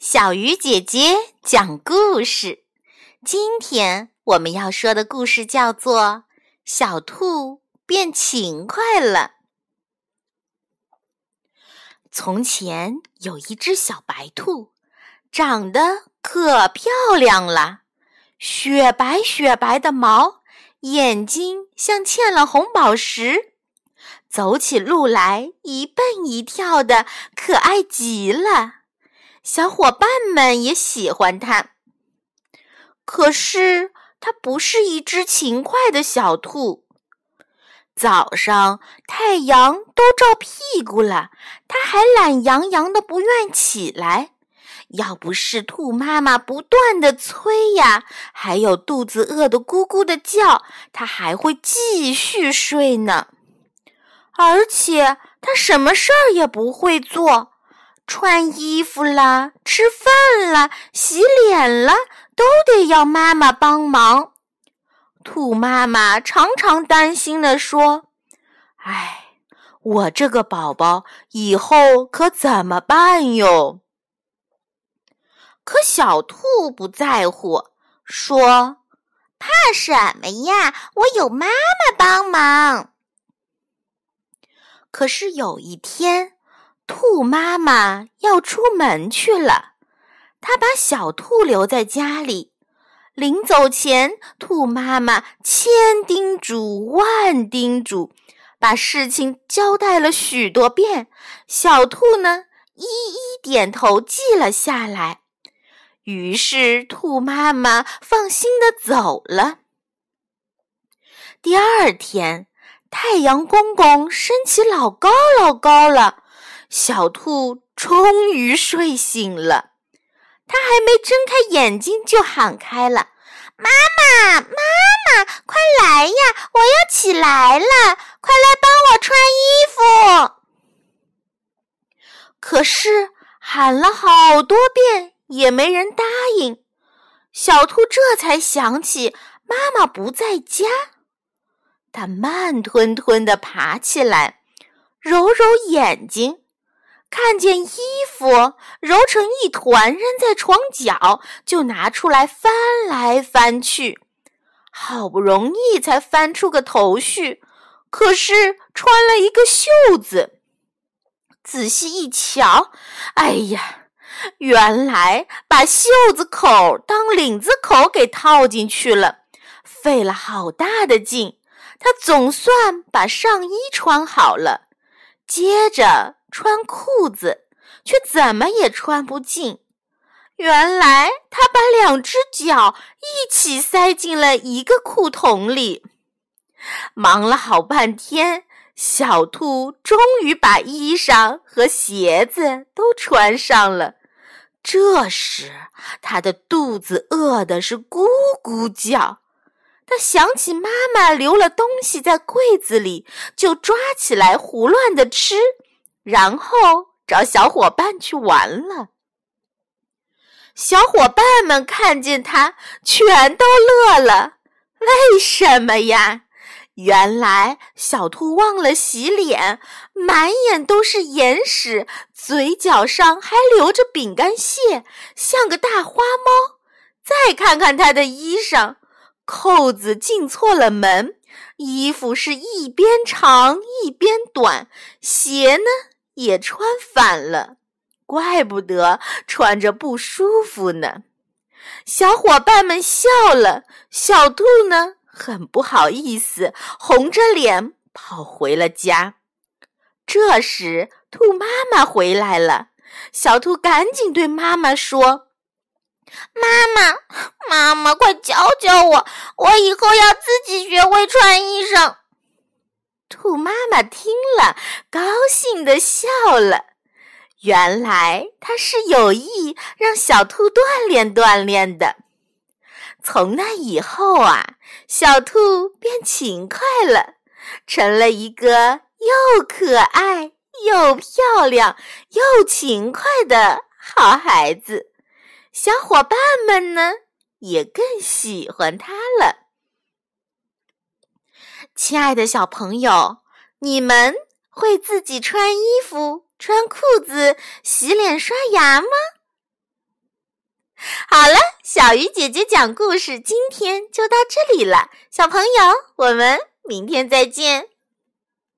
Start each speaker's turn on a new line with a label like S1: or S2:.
S1: 小鱼姐姐讲故事。今天我们要说的故事叫做《小兔变勤快了》。从前有一只小白兔，长得可漂亮了，雪白雪白的毛，眼睛像嵌了红宝石，走起路来一蹦一跳的，可爱极了。小伙伴们也喜欢它，可是它不是一只勤快的小兔。早上太阳都照屁股了，它还懒洋洋的不愿起来。要不是兔妈妈不断的催呀，还有肚子饿得咕咕的叫，它还会继续睡呢。而且它什么事儿也不会做。穿衣服啦，吃饭啦，洗脸了，都得要妈妈帮忙。兔妈妈常常担心地说：“哎，我这个宝宝以后可怎么办哟？”可小兔不在乎，说：“
S2: 怕什么呀？我有妈妈帮忙。”
S1: 可是有一天。兔妈妈要出门去了，她把小兔留在家里。临走前，兔妈妈千叮嘱万叮嘱，把事情交代了许多遍。小兔呢，一一点头记了下来。于是，兔妈妈放心的走了。第二天，太阳公公升起老高老高了。小兔终于睡醒了，它还没睁开眼睛就喊开了：“
S2: 妈妈，妈妈，快来呀！我要起来了，快来帮我穿衣服。”
S1: 可是喊了好多遍也没人答应，小兔这才想起妈妈不在家，它慢吞吞地爬起来，揉揉眼睛。看见衣服揉成一团扔在床角，就拿出来翻来翻去，好不容易才翻出个头绪，可是穿了一个袖子。仔细一瞧，哎呀，原来把袖子口当领子口给套进去了，费了好大的劲，他总算把上衣穿好了，接着。穿裤子，却怎么也穿不进。原来他把两只脚一起塞进了一个裤筒里。忙了好半天，小兔终于把衣裳和鞋子都穿上了。这时，他的肚子饿的是咕咕叫。他想起妈妈留了东西在柜子里，就抓起来胡乱的吃。然后找小伙伴去玩了。小伙伴们看见他，全都乐了。为什么呀？原来小兔忘了洗脸，满眼都是眼屎，嘴角上还留着饼干屑，像个大花猫。再看看他的衣裳，扣子进错了门，衣服是一边长一边短，鞋呢？也穿反了，怪不得穿着不舒服呢。小伙伴们笑了，小兔呢很不好意思，红着脸跑回了家。这时，兔妈妈回来了，小兔赶紧对妈妈说：“
S2: 妈妈，妈妈，快教教我，我以后要自己学会穿衣裳。”
S1: 兔妈妈听了，高兴地笑了。原来她是有意让小兔锻炼锻炼的。从那以后啊，小兔变勤快了，成了一个又可爱、又漂亮、又勤快的好孩子。小伙伴们呢，也更喜欢它了。亲爱的小朋友，你们会自己穿衣服、穿裤子、洗脸、刷牙吗？好了小鱼姐姐讲故事，今天就到这里了。小朋友，我们明天再见。